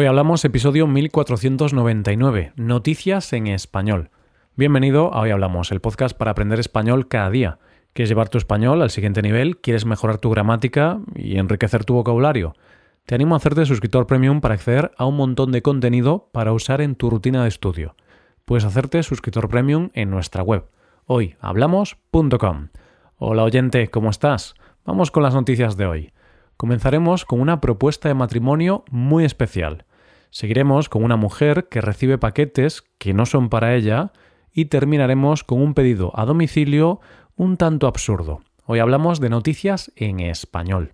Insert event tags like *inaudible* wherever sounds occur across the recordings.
Hoy hablamos episodio 1499, Noticias en Español. Bienvenido a Hoy Hablamos, el podcast para aprender español cada día. ¿Quieres llevar tu español al siguiente nivel? ¿Quieres mejorar tu gramática y enriquecer tu vocabulario? Te animo a hacerte suscriptor premium para acceder a un montón de contenido para usar en tu rutina de estudio. Puedes hacerte suscriptor premium en nuestra web, hoyhablamos.com. Hola oyente, ¿cómo estás? Vamos con las noticias de hoy. Comenzaremos con una propuesta de matrimonio muy especial. Seguiremos con una mujer que recibe paquetes que no son para ella y terminaremos con un pedido a domicilio un tanto absurdo. Hoy hablamos de noticias en español.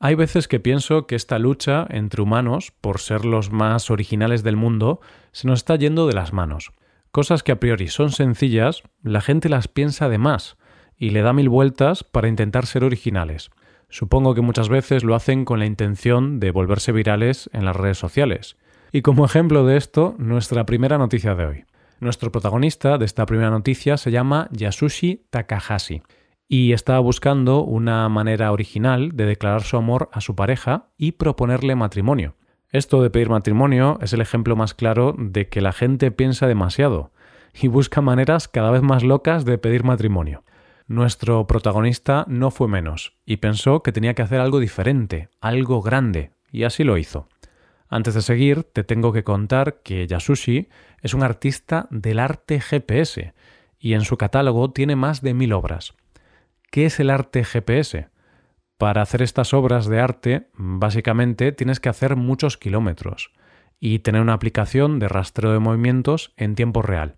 Hay veces que pienso que esta lucha entre humanos, por ser los más originales del mundo, se nos está yendo de las manos. Cosas que a priori son sencillas, la gente las piensa de más y le da mil vueltas para intentar ser originales. Supongo que muchas veces lo hacen con la intención de volverse virales en las redes sociales. Y como ejemplo de esto, nuestra primera noticia de hoy. Nuestro protagonista de esta primera noticia se llama Yasushi Takahashi y estaba buscando una manera original de declarar su amor a su pareja y proponerle matrimonio. Esto de pedir matrimonio es el ejemplo más claro de que la gente piensa demasiado y busca maneras cada vez más locas de pedir matrimonio. Nuestro protagonista no fue menos y pensó que tenía que hacer algo diferente, algo grande, y así lo hizo. Antes de seguir, te tengo que contar que Yasushi es un artista del arte GPS y en su catálogo tiene más de mil obras. ¿Qué es el arte GPS? Para hacer estas obras de arte, básicamente tienes que hacer muchos kilómetros y tener una aplicación de rastreo de movimientos en tiempo real.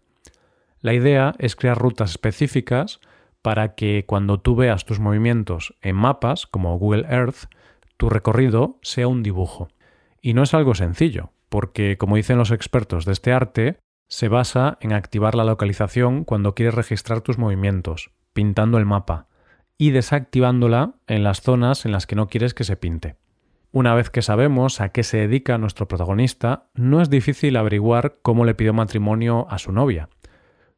La idea es crear rutas específicas para que cuando tú veas tus movimientos en mapas como Google Earth, tu recorrido sea un dibujo. Y no es algo sencillo, porque como dicen los expertos de este arte, se basa en activar la localización cuando quieres registrar tus movimientos, pintando el mapa, y desactivándola en las zonas en las que no quieres que se pinte. Una vez que sabemos a qué se dedica nuestro protagonista, no es difícil averiguar cómo le pidió matrimonio a su novia.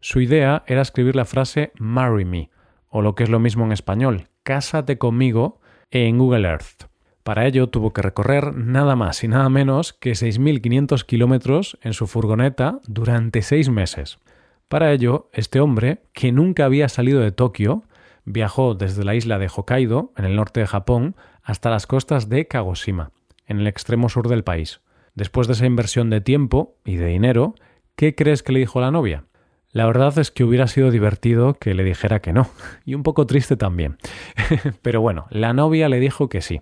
Su idea era escribir la frase Marry me, o lo que es lo mismo en español, Cásate conmigo en Google Earth. Para ello tuvo que recorrer nada más y nada menos que 6.500 kilómetros en su furgoneta durante seis meses. Para ello, este hombre, que nunca había salido de Tokio, viajó desde la isla de Hokkaido, en el norte de Japón, hasta las costas de Kagoshima, en el extremo sur del país. Después de esa inversión de tiempo y de dinero, ¿qué crees que le dijo la novia? La verdad es que hubiera sido divertido que le dijera que no, *laughs* y un poco triste también. *laughs* Pero bueno, la novia le dijo que sí.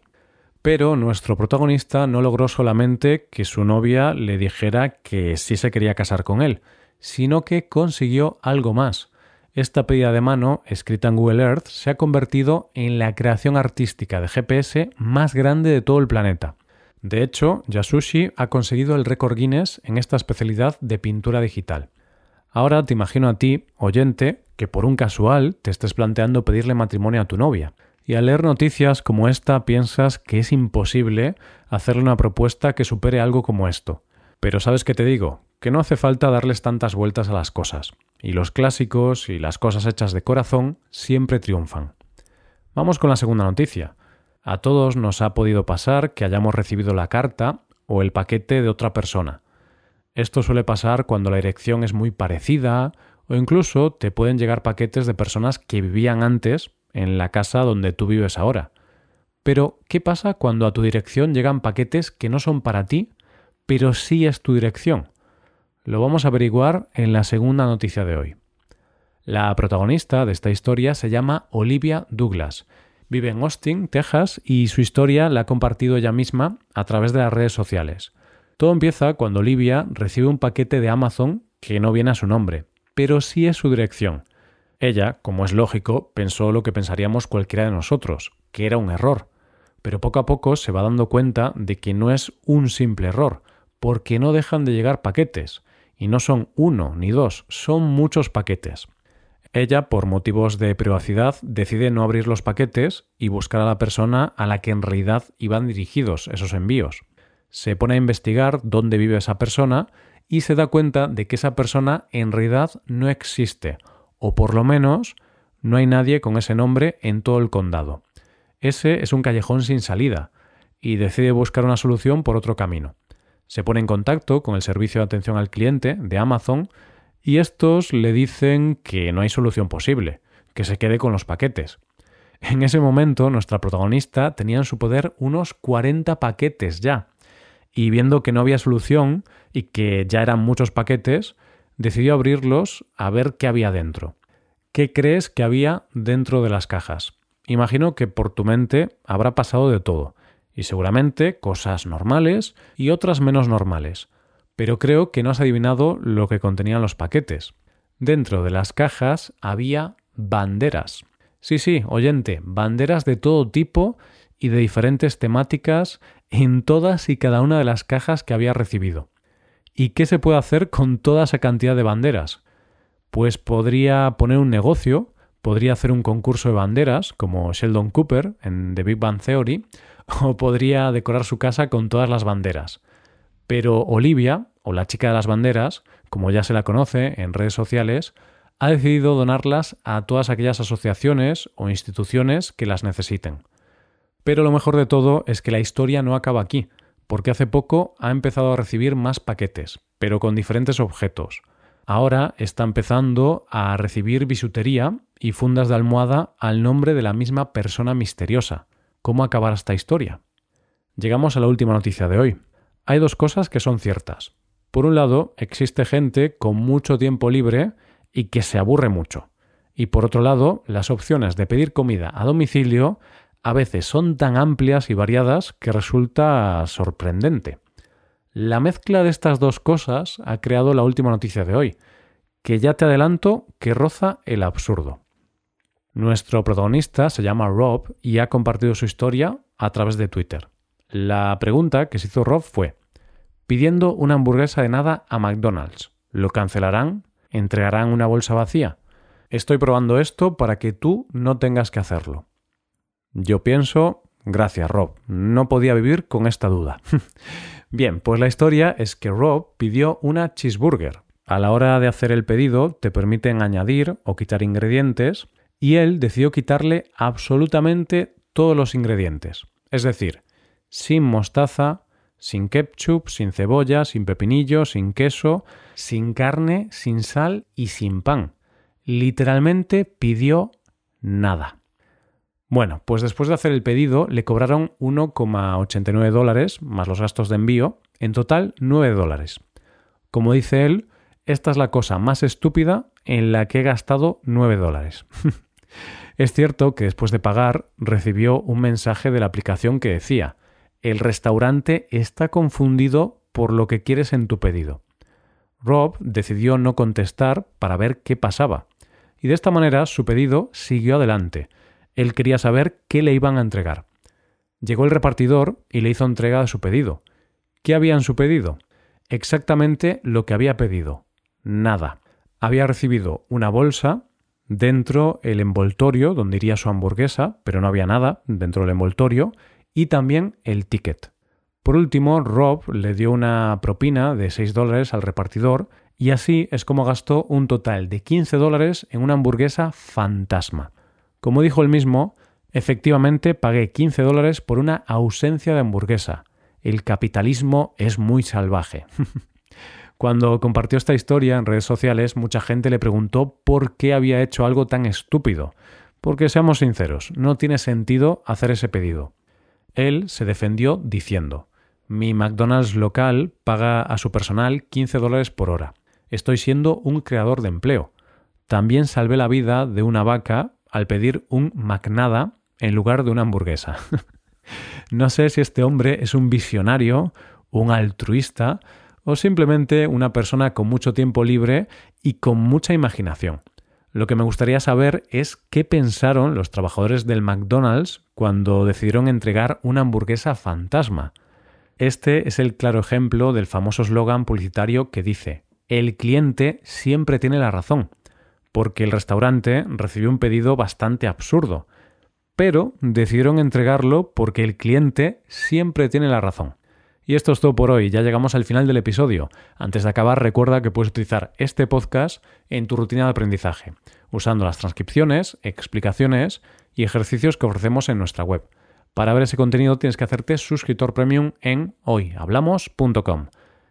Pero nuestro protagonista no logró solamente que su novia le dijera que sí se quería casar con él, sino que consiguió algo más. Esta pedida de mano, escrita en Google Earth, se ha convertido en la creación artística de GPS más grande de todo el planeta. De hecho, Yasushi ha conseguido el récord Guinness en esta especialidad de pintura digital. Ahora te imagino a ti, oyente, que por un casual te estés planteando pedirle matrimonio a tu novia. Y al leer noticias como esta piensas que es imposible hacerle una propuesta que supere algo como esto. Pero sabes qué te digo, que no hace falta darles tantas vueltas a las cosas. Y los clásicos y las cosas hechas de corazón siempre triunfan. Vamos con la segunda noticia. A todos nos ha podido pasar que hayamos recibido la carta o el paquete de otra persona esto suele pasar cuando la dirección es muy parecida o incluso te pueden llegar paquetes de personas que vivían antes en la casa donde tú vives ahora. Pero, ¿qué pasa cuando a tu dirección llegan paquetes que no son para ti, pero sí es tu dirección? Lo vamos a averiguar en la segunda noticia de hoy. La protagonista de esta historia se llama Olivia Douglas. Vive en Austin, Texas, y su historia la ha compartido ella misma a través de las redes sociales. Todo empieza cuando Olivia recibe un paquete de Amazon que no viene a su nombre, pero sí es su dirección. Ella, como es lógico, pensó lo que pensaríamos cualquiera de nosotros, que era un error. Pero poco a poco se va dando cuenta de que no es un simple error, porque no dejan de llegar paquetes, y no son uno ni dos, son muchos paquetes. Ella, por motivos de privacidad, decide no abrir los paquetes y buscar a la persona a la que en realidad iban dirigidos esos envíos se pone a investigar dónde vive esa persona y se da cuenta de que esa persona en realidad no existe, o por lo menos no hay nadie con ese nombre en todo el condado. Ese es un callejón sin salida. y decide buscar una solución por otro camino. Se pone en contacto con el servicio de atención al cliente de Amazon y estos le dicen que no hay solución posible, que se quede con los paquetes. En ese momento, nuestra protagonista tenía en su poder unos 40 paquetes ya, y viendo que no había solución y que ya eran muchos paquetes, decidió abrirlos a ver qué había dentro. ¿Qué crees que había dentro de las cajas? Imagino que por tu mente habrá pasado de todo, y seguramente cosas normales y otras menos normales, pero creo que no has adivinado lo que contenían los paquetes. Dentro de las cajas había banderas. Sí, sí, oyente, banderas de todo tipo y de diferentes temáticas en todas y cada una de las cajas que había recibido. ¿Y qué se puede hacer con toda esa cantidad de banderas? Pues podría poner un negocio, podría hacer un concurso de banderas, como Sheldon Cooper en The Big Bang Theory, *laughs* o podría decorar su casa con todas las banderas. Pero Olivia, o la chica de las banderas, como ya se la conoce en redes sociales, ha decidido donarlas a todas aquellas asociaciones o instituciones que las necesiten. Pero lo mejor de todo es que la historia no acaba aquí, porque hace poco ha empezado a recibir más paquetes, pero con diferentes objetos. Ahora está empezando a recibir bisutería y fundas de almohada al nombre de la misma persona misteriosa. ¿Cómo acabará esta historia? Llegamos a la última noticia de hoy. Hay dos cosas que son ciertas. Por un lado, existe gente con mucho tiempo libre y que se aburre mucho. Y por otro lado, las opciones de pedir comida a domicilio a veces son tan amplias y variadas que resulta sorprendente. La mezcla de estas dos cosas ha creado la última noticia de hoy, que ya te adelanto que roza el absurdo. Nuestro protagonista se llama Rob y ha compartido su historia a través de Twitter. La pregunta que se hizo Rob fue, pidiendo una hamburguesa de nada a McDonald's, ¿lo cancelarán? ¿Entregarán una bolsa vacía? Estoy probando esto para que tú no tengas que hacerlo. Yo pienso, gracias Rob, no podía vivir con esta duda. *laughs* Bien, pues la historia es que Rob pidió una cheeseburger. A la hora de hacer el pedido te permiten añadir o quitar ingredientes y él decidió quitarle absolutamente todos los ingredientes. Es decir, sin mostaza, sin ketchup, sin cebolla, sin pepinillo, sin queso, sin carne, sin sal y sin pan. Literalmente pidió nada. Bueno, pues después de hacer el pedido le cobraron 1,89 dólares más los gastos de envío, en total 9 dólares. Como dice él, esta es la cosa más estúpida en la que he gastado 9 dólares. *laughs* es cierto que después de pagar recibió un mensaje de la aplicación que decía, el restaurante está confundido por lo que quieres en tu pedido. Rob decidió no contestar para ver qué pasaba, y de esta manera su pedido siguió adelante. Él quería saber qué le iban a entregar. Llegó el repartidor y le hizo entrega de su pedido. ¿Qué había en su pedido? Exactamente lo que había pedido. Nada. Había recibido una bolsa, dentro el envoltorio donde iría su hamburguesa, pero no había nada dentro del envoltorio, y también el ticket. Por último, Rob le dio una propina de 6 dólares al repartidor y así es como gastó un total de 15 dólares en una hamburguesa fantasma. Como dijo él mismo, efectivamente pagué 15 dólares por una ausencia de hamburguesa. El capitalismo es muy salvaje. *laughs* Cuando compartió esta historia en redes sociales, mucha gente le preguntó por qué había hecho algo tan estúpido. Porque seamos sinceros, no tiene sentido hacer ese pedido. Él se defendió diciendo, mi McDonald's local paga a su personal 15 dólares por hora. Estoy siendo un creador de empleo. También salvé la vida de una vaca al pedir un McNada en lugar de una hamburguesa. *laughs* no sé si este hombre es un visionario, un altruista o simplemente una persona con mucho tiempo libre y con mucha imaginación. Lo que me gustaría saber es qué pensaron los trabajadores del McDonald's cuando decidieron entregar una hamburguesa fantasma. Este es el claro ejemplo del famoso eslogan publicitario que dice, el cliente siempre tiene la razón, porque el restaurante recibió un pedido bastante absurdo, pero decidieron entregarlo porque el cliente siempre tiene la razón. Y esto es todo por hoy, ya llegamos al final del episodio. Antes de acabar, recuerda que puedes utilizar este podcast en tu rutina de aprendizaje, usando las transcripciones, explicaciones y ejercicios que ofrecemos en nuestra web. Para ver ese contenido tienes que hacerte suscriptor premium en hoyhablamos.com.